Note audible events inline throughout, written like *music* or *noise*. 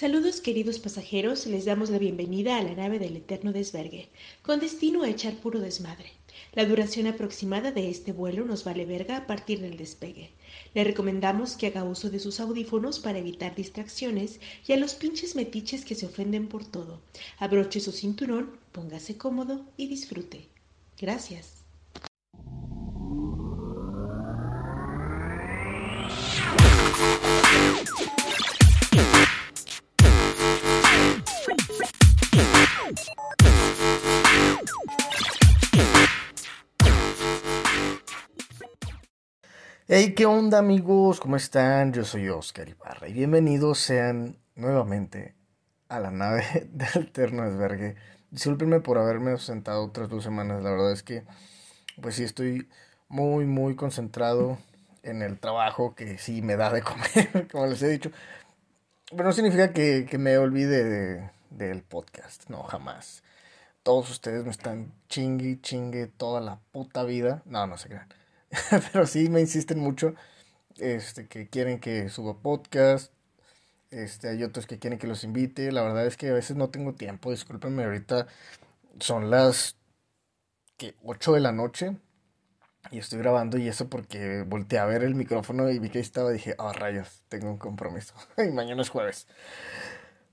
Saludos queridos pasajeros, les damos la bienvenida a la nave del eterno desvergue, con destino a echar puro desmadre. La duración aproximada de este vuelo nos vale verga a partir del despegue. Le recomendamos que haga uso de sus audífonos para evitar distracciones y a los pinches metiches que se ofenden por todo. Abroche su cinturón, póngase cómodo y disfrute. Gracias. Hey, ¿qué onda amigos? ¿Cómo están? Yo soy Oscar Ibarra y bienvenidos sean nuevamente a la nave *laughs* del Eterno Desvergue. Discúlpenme por haberme ausentado otras dos semanas, la verdad es que pues sí estoy muy muy concentrado en el trabajo que sí me da de *laughs* comer, como les he dicho. Pero no significa que, me olvide del podcast, no, jamás. Todos ustedes me están chingue, chingue toda la puta vida. No, no se crean. *laughs* pero sí me insisten mucho este, que quieren que suba podcast. Este, hay otros que quieren que los invite. La verdad es que a veces no tengo tiempo. Discúlpenme, ahorita son las que 8 de la noche. Y estoy grabando y eso porque volteé a ver el micrófono y vi que ahí estaba. Y dije, ah, rayos, tengo un compromiso. *laughs* y mañana es jueves.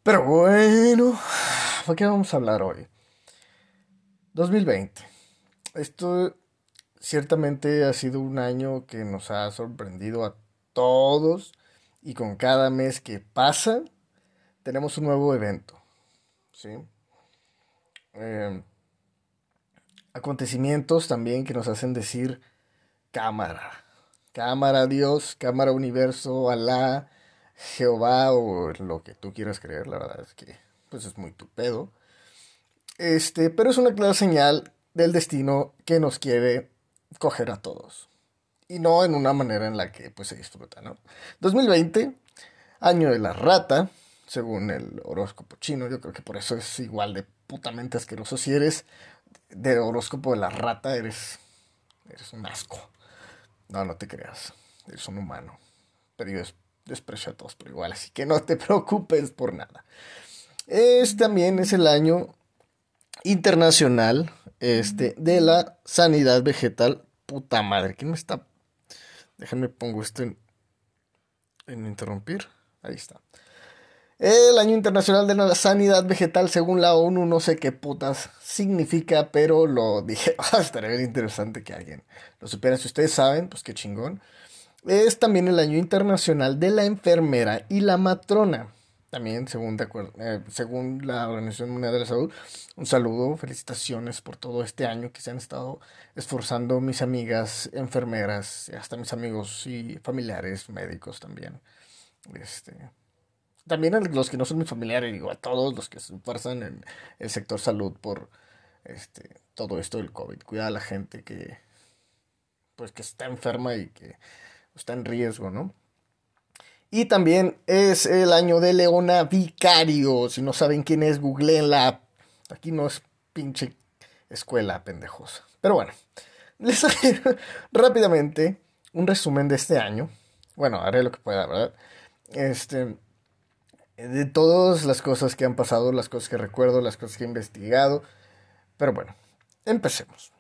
Pero bueno, ¿por qué vamos a hablar hoy? 2020. Esto ciertamente ha sido un año que nos ha sorprendido a todos y con cada mes que pasa tenemos un nuevo evento. ¿sí? Em, acontecimientos también que nos hacen decir cámara. Cámara Dios, cámara universo, Alá, Jehová o lo que tú quieras creer, la verdad es que pues es muy tu pedo. Este, pero es una clara señal del destino que nos quiere coger a todos. Y no en una manera en la que pues se disfruta, ¿no? 2020, año de la rata, según el horóscopo chino, yo creo que por eso es igual de putamente asqueroso. Si eres de horóscopo de la rata, eres, eres un asco. No, no te creas, eres un humano. Pero yo desprecio a todos por igual, así que no te *laughs* preocupes por nada. Este también es el año internacional este, de la sanidad vegetal. Puta madre, ¿quién me está? Déjenme pongo esto en, en interrumpir. Ahí está. El Año Internacional de la Sanidad Vegetal, según la ONU, no sé qué putas significa, pero lo dije. *laughs* Ah, estaría bien interesante que alguien lo supiera. Si ustedes saben, pues qué chingón. Es también el Año Internacional de la Enfermera y la Matrona también, según, de acuerdo, eh, según la Organización Mundial de la Salud, un saludo, felicitaciones por todo este año que se han estado esforzando mis amigas enfermeras, hasta mis amigos y familiares médicos también. Este, también a los que no son mis familiares, digo, a todos los que se esfuerzan en el sector salud por este, todo esto del COVID. Cuida a la gente que, pues, que está enferma y que está en riesgo, ¿no? Y también es el año de Leona Vicario. Si no saben quién es, googleenla. Aquí no es pinche escuela pendejosa. Pero bueno, les *laughs* haré rápidamente un resumen de este año. Bueno, haré lo que pueda, ¿verdad? Este, de todas las cosas que han pasado, las cosas que recuerdo, las cosas que he investigado. Pero bueno, empecemos.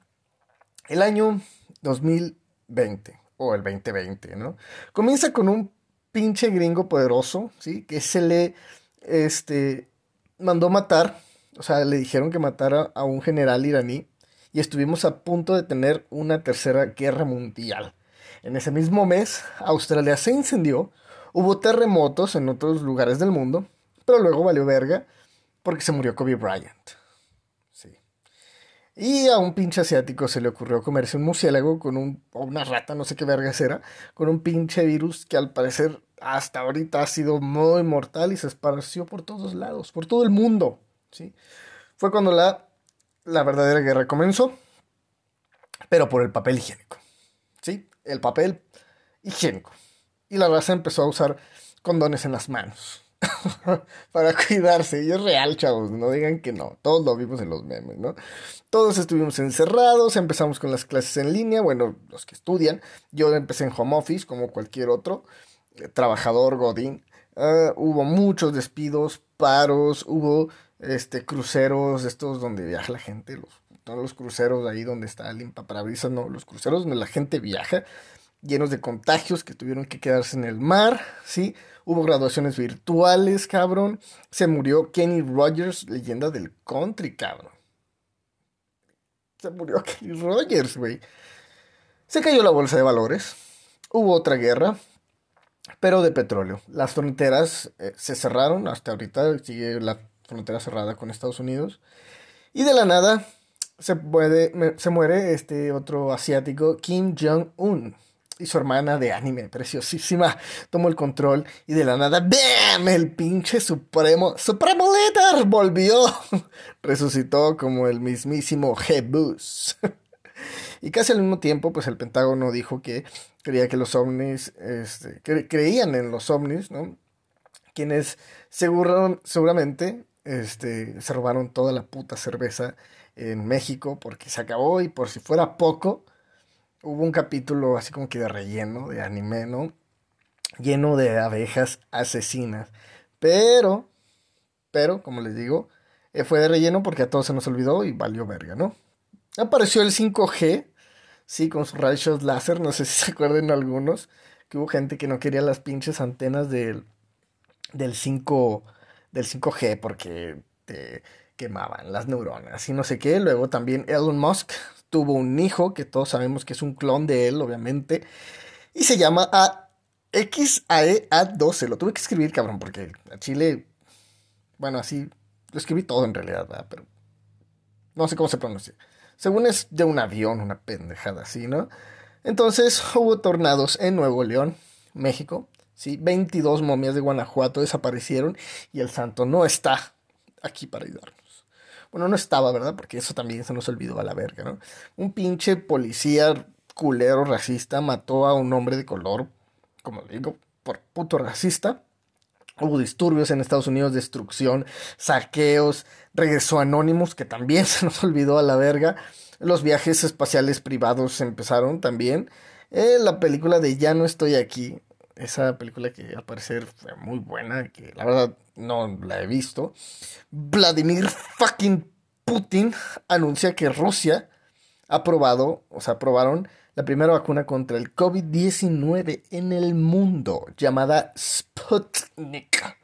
El año 2020, o el 2020, ¿no? Comienza con un pinche gringo poderoso, ¿sí? Que se le, este, mandó matar, o sea, le dijeron que matara a un general iraní y estuvimos a punto de tener una tercera guerra mundial. En ese mismo mes, Australia se incendió, hubo terremotos en otros lugares del mundo, pero luego valió verga porque se murió Kobe Bryant. Y a un pinche asiático se le ocurrió comerse un murciélago con un, o una rata, no sé qué vergas era, con un pinche virus que al parecer hasta ahorita ha sido muy mortal y se esparció por todos lados, por todo el mundo. ¿sí? Fue cuando la, la verdadera guerra comenzó, pero por el papel higiénico. ¿sí? El papel higiénico. Y la raza empezó a usar condones en las manos. *laughs* para cuidarse. Y es real, chavos, no digan que no. Todos lo vimos en los memes, ¿no? Todos estuvimos encerrados, empezamos con las clases en línea, bueno, los que estudian. Yo empecé en home office, como cualquier otro, eh, trabajador, godín. Ah, hubo muchos despidos, paros, hubo este cruceros, estos donde viaja la gente, los, todos los cruceros ahí donde está el parabrisas, no, los cruceros donde la gente viaja, llenos de contagios que tuvieron que quedarse en el mar, ¿sí? Hubo graduaciones virtuales, cabrón. Se murió Kenny Rogers, leyenda del country, cabrón. Se murió *laughs* Kenny Rogers, güey. Se cayó la bolsa de valores. Hubo otra guerra, pero de petróleo. Las fronteras eh, se cerraron. Hasta ahorita sigue la frontera cerrada con Estados Unidos. Y de la nada se, puede, se muere este otro asiático, Kim Jong-un y su hermana de anime, preciosísima, tomó el control y de la nada, ¡bam! El pinche Supremo, Supremo Líder volvió, *laughs* resucitó como el mismísimo Jebus. *laughs* y casi al mismo tiempo, pues el Pentágono dijo que creía que los ovnis, este, creían en los ovnis, ¿no? Quienes seguramente este, se robaron toda la puta cerveza en México porque se acabó y por si fuera poco, hubo un capítulo así como que de relleno, de anime, ¿no? Lleno de abejas asesinas. Pero, pero, como les digo, eh, fue de relleno porque a todos se nos olvidó y valió verga, ¿no? Apareció el 5G, sí, con sus rayos láser, no sé si *laughs* se acuerdan algunos, que hubo gente que no quería las pinches antenas del, del 5 del 5G porque te quemaban las neuronas y no sé qué. Luego también Elon Musk tuvo un hijo, que todos sabemos que es un clon de él, obviamente, y se llama a XAE-A12. Lo tuve que escribir, cabrón, porque a Chile, bueno, así, lo escribí todo en realidad, ¿verdad? Pero no sé cómo se pronuncia. Según es de un avión, una pendejada así, ¿no? Entonces *laughs* hubo tornados en Nuevo León, México, ¿sí? 22 momias de Guanajuato desaparecieron y el santo no está aquí para ayudarnos. Bueno, no estaba, ¿verdad? Porque eso también se nos olvidó a la verga, ¿no? Un pinche policía culero racista mató a un hombre de color, como digo, por puto racista. Hubo disturbios en Estados Unidos, destrucción, saqueos, regresó Anonymous, que también *laughs* se nos olvidó a la verga. Los viajes espaciales privados empezaron también. Eh, la película de Ya no estoy aquí, esa película que al parecer fue muy buena, que la verdad no la he visto. Vladimir fucking Putin anuncia que Rusia ha probado, o sea, aprobaron la primera vacuna contra el COVID-19 en el mundo, llamada Sputnik.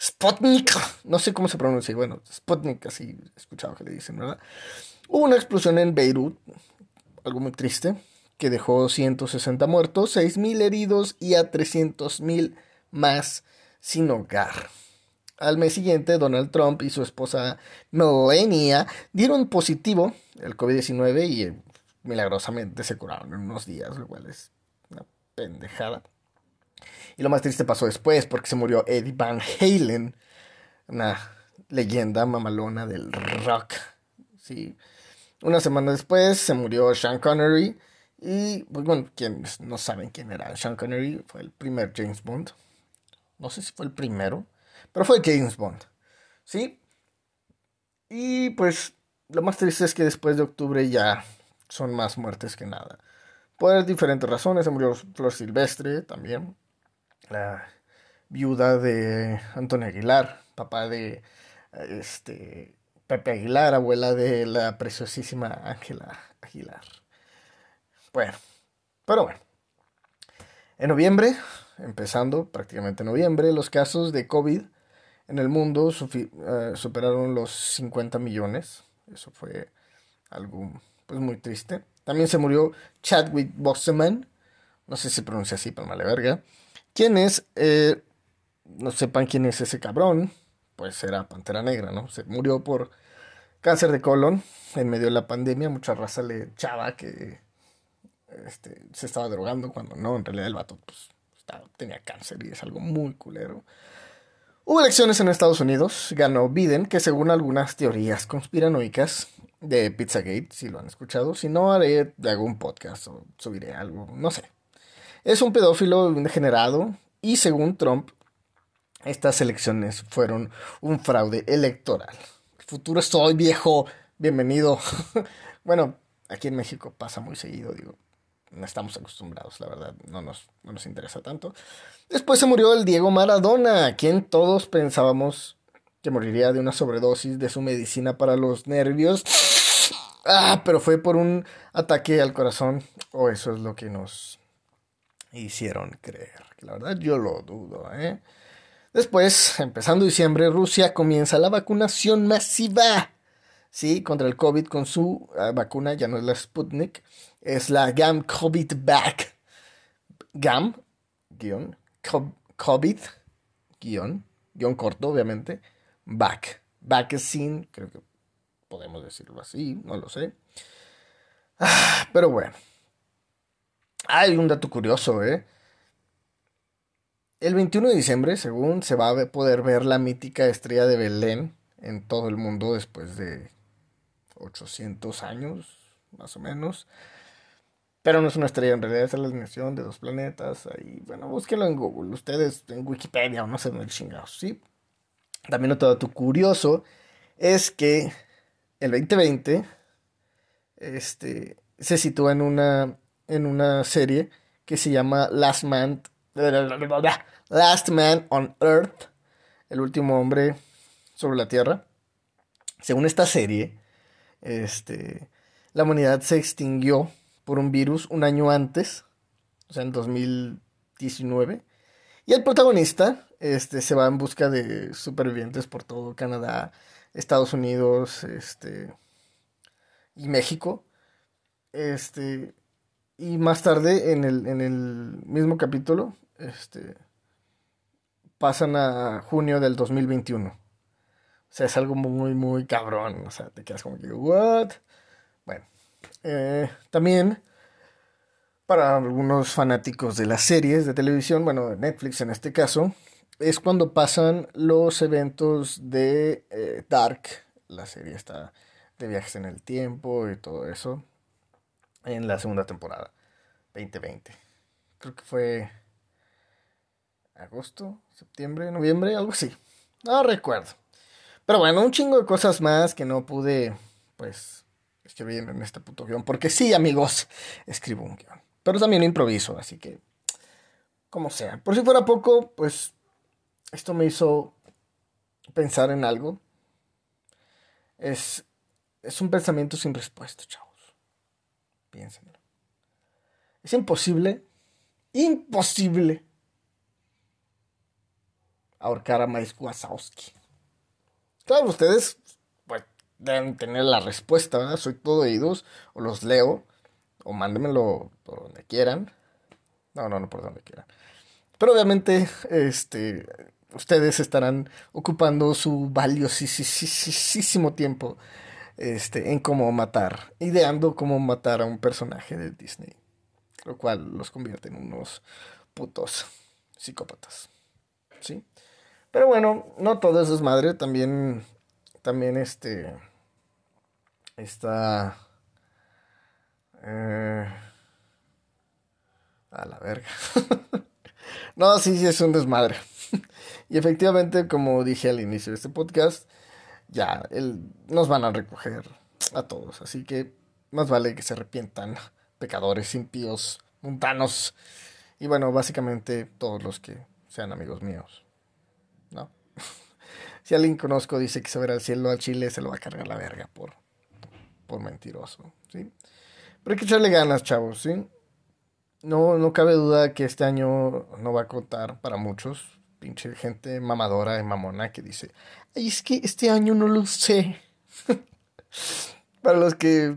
Sputnik, no sé cómo se pronuncia, bueno, Sputnik, así he escuchado que le dicen, ¿verdad? Hubo una explosión en Beirut, algo muy triste, que dejó 160 muertos, 6.000 heridos y a 300.000 más sin hogar. Al mes siguiente, Donald Trump y su esposa Melania dieron positivo el COVID-19 y eh, milagrosamente se curaron en unos días, lo cual es una pendejada. Y lo más triste pasó después, porque se murió Eddie Van Halen, una leyenda mamalona del rock. Sí. Una semana después se murió Sean Connery, y, pues bueno, quienes no saben quién era Sean Connery, fue el primer James Bond. No sé si fue el primero, pero fue James Bond. ¿Sí? Y pues lo más triste es que después de octubre ya son más muertes que nada. Por diferentes razones, se murió Flor Silvestre también. La viuda de Antonio Aguilar, papá de este Pepe Aguilar, abuela de la preciosísima Ángela Aguilar. Bueno, pero bueno. En noviembre, empezando prácticamente en noviembre, los casos de COVID en el mundo eh, superaron los 50 millones. Eso fue algo pues muy triste. También se murió Chadwick Boseman, no sé si pronuncia así, pero mala verga. ¿Quién es? Eh, no sepan quién es ese cabrón, pues era Pantera Negra, ¿no? Se murió por cáncer de colon en medio de la pandemia. Mucha raza le echaba que este, se estaba drogando cuando no, en realidad el vato pues, tenía cáncer y es algo muy culero. Hubo elecciones en Estados Unidos, ganó Biden, que según algunas teorías conspiranoicas de Pizzagate, si lo han escuchado, si no haré algún podcast o subiré algo, no sé. Es un pedófilo, un degenerado, y según Trump, estas elecciones fueron un fraude electoral. El futuro estoy viejo, bienvenido. *laughs* bueno, aquí en México pasa muy seguido, digo no estamos acostumbrados, la verdad, no nos, no nos interesa tanto. Después se murió el Diego Maradona, quien todos pensábamos que moriría de una sobredosis de su medicina para los nervios. Ah, pero fue por un ataque al corazón, o eso es lo que nos hicieron creer. La verdad yo lo dudo, ¿eh? Después, empezando diciembre, Rusia comienza la vacunación masiva, ¿sí? Contra el COVID con su ah, vacuna, ya no es la Sputnik, es la GAM COVID Back. GAM, guion, COVID, guion, guion corto, obviamente, back. Vaccine, creo que podemos decirlo así, no lo sé. Ah, pero bueno. Hay un dato curioso, ¿eh? El 21 de diciembre, según se va a poder ver la mítica estrella de Belén en todo el mundo después de 800 años, más o menos. Pero no es una estrella, en realidad es la alineación de dos planetas. Ahí, bueno, búsquenlo en Google, ustedes en Wikipedia o no sé dónde chingados, ¿sí? También otro dato curioso es que el 2020 este, se sitúa en una, en una serie que se llama Last Man Last Man on Earth, el último hombre sobre la Tierra. Según esta serie, este, la humanidad se extinguió por un virus un año antes, o sea, en 2019. Y el protagonista este, se va en busca de supervivientes por todo Canadá, Estados Unidos este, y México. Este, y más tarde, en el, en el mismo capítulo, este, pasan a junio del 2021. O sea, es algo muy, muy cabrón. O sea, te quedas como que, ¿what? Bueno, eh, también para algunos fanáticos de las series de televisión, bueno, de Netflix en este caso, es cuando pasan los eventos de eh, Dark. La serie está de viajes en el tiempo y todo eso. En la segunda temporada, 2020. Creo que fue agosto, septiembre, noviembre, algo así. No recuerdo. Pero bueno, un chingo de cosas más que no pude, pues, escribir en este puto guion. Porque sí, amigos, escribo un guion. Pero también improviso, así que, como sea. Por si fuera poco, pues, esto me hizo pensar en algo. Es, es un pensamiento sin respuesta, chavos. Piénsenlo. Es imposible, imposible ahorcar a Mike Wazowski. Claro, ustedes deben tener la respuesta, ¿verdad? Soy todo oídos, o los leo, o mándenmelo por donde quieran. No, no, no por donde quieran. Pero obviamente, este, ustedes estarán ocupando su valiosísimo tiempo este, en cómo matar, ideando cómo matar a un personaje de Disney. Lo cual los convierte en unos putos psicópatas. ¿Sí? Pero bueno, no todo es madre, también, también este, está, eh, a la verga. *laughs* no, sí, sí, es un desmadre. *laughs* y efectivamente, como dije al inicio de este podcast, ya nos van a recoger a todos. Así que más vale que se arrepientan pecadores, impíos, mundanos. Y bueno, básicamente todos los que sean amigos míos. ¿no? *laughs* si alguien conozco dice que se verá al cielo al chile, se lo va a cargar la verga por, por mentiroso, ¿sí? Pero hay que echarle ganas, chavos, ¿sí? No, no cabe duda que este año no va a contar para muchos. Pinche gente mamadora y mamona que dice, ay, es que este año no lo sé. *laughs* para los que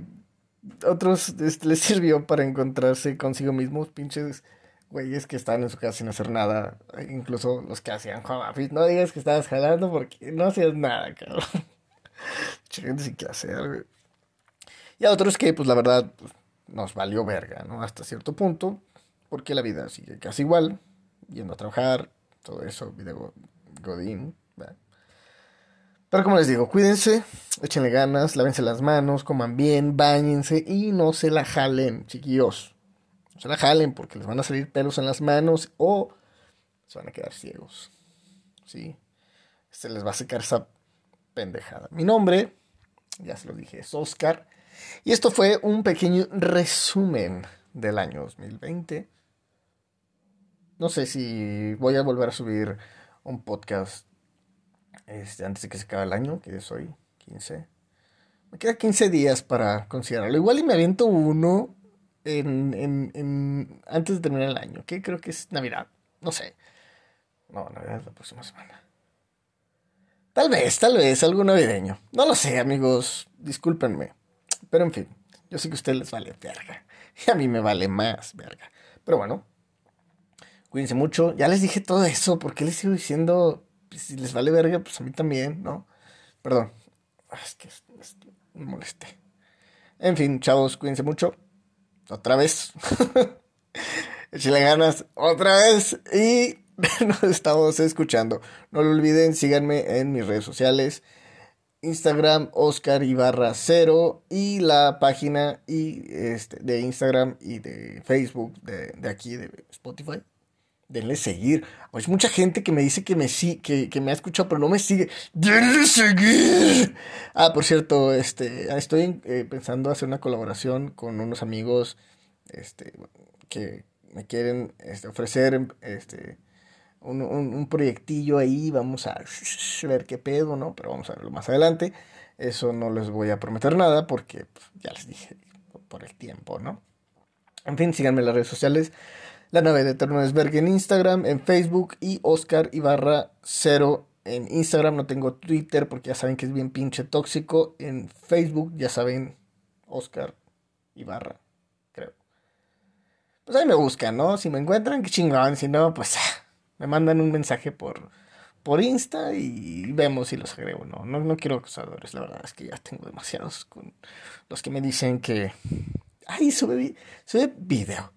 otros este, les sirvió para encontrarse consigo mismos, pinches güeyes que estaban en su casa sin hacer nada. Incluso los que hacían No digas que estabas jalando porque no hacías nada, cabrón. *laughs* Gente sin qué hacer, güey. Y a otros que, pues la verdad, pues, nos valió verga, ¿no? Hasta cierto punto. Porque la vida sigue casi igual. Yendo a trabajar, todo eso, video godín. Pero como les digo, cuídense, échenle ganas, lávense las manos, coman bien, bañense y no se la jalen, chiquillos se la jalen porque les van a salir pelos en las manos o se van a quedar ciegos. ¿Sí? Se les va a secar esa pendejada. Mi nombre, ya se lo dije, es Oscar. Y esto fue un pequeño resumen del año 2020. No sé si voy a volver a subir un podcast este, antes de que se acabe el año, que es hoy, 15. Me queda 15 días para considerarlo. Igual y me aviento uno en, en, en, antes de terminar el año, que creo que es Navidad. No sé. No, Navidad es la próxima semana. Tal vez, tal vez, algo navideño. No lo sé, amigos. Discúlpenme. Pero en fin, yo sé que a ustedes les vale verga. *laughs* Y a mí me vale más verga. Pero bueno, cuídense mucho. Ya les dije todo eso. ¿Por qué les sigo diciendo? Pues, si les vale verga, pues a mí también, ¿no? Perdón. Es que me molesté. En fin, chavos, cuídense mucho. Otra vez. *laughs* Échale ganas. Otra vez. Y *laughs* nos estamos escuchando. No lo olviden, síganme en mis redes sociales. Instagram Oscar Ibarra Cero y la página y este, de Instagram y de Facebook de, aquí de Spotify. Denle seguir. Hay mucha gente que me dice que me, que, que me ha escuchado, pero no me sigue. ¡Denle seguir! Ah, por cierto, este, estoy eh, pensando hacer una colaboración con unos amigos este, que me quieren este, ofrecer este, un, un, proyectillo ahí, vamos a ver qué pedo, ¿no? Pero vamos a verlo más adelante. Eso no les voy a prometer nada porque pues, ya les dije por el tiempo, ¿no? En fin, síganme en las redes sociales. La nave de Eterno en Instagram, en Facebook y Oscar Ibarra 0 en Instagram. No tengo Twitter porque ya saben que es bien pinche tóxico. En Facebook ya saben Oscar Ibarra, creo. Pues ahí me buscan, ¿no? Si me encuentran, qué chingón. Si no, pues *laughs* me mandan un mensaje por, por Insta y vemos si los agrego. No, no, no quiero acosadores, la verdad es que ya tengo demasiados con los que me dicen que. Ay, sube, sube video,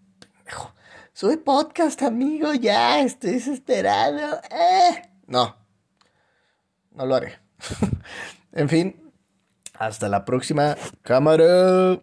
Sube podcast, amigo, ya, estoy desesperado. Eh. No, no lo haré. *laughs* en fin, hasta la próxima cámara.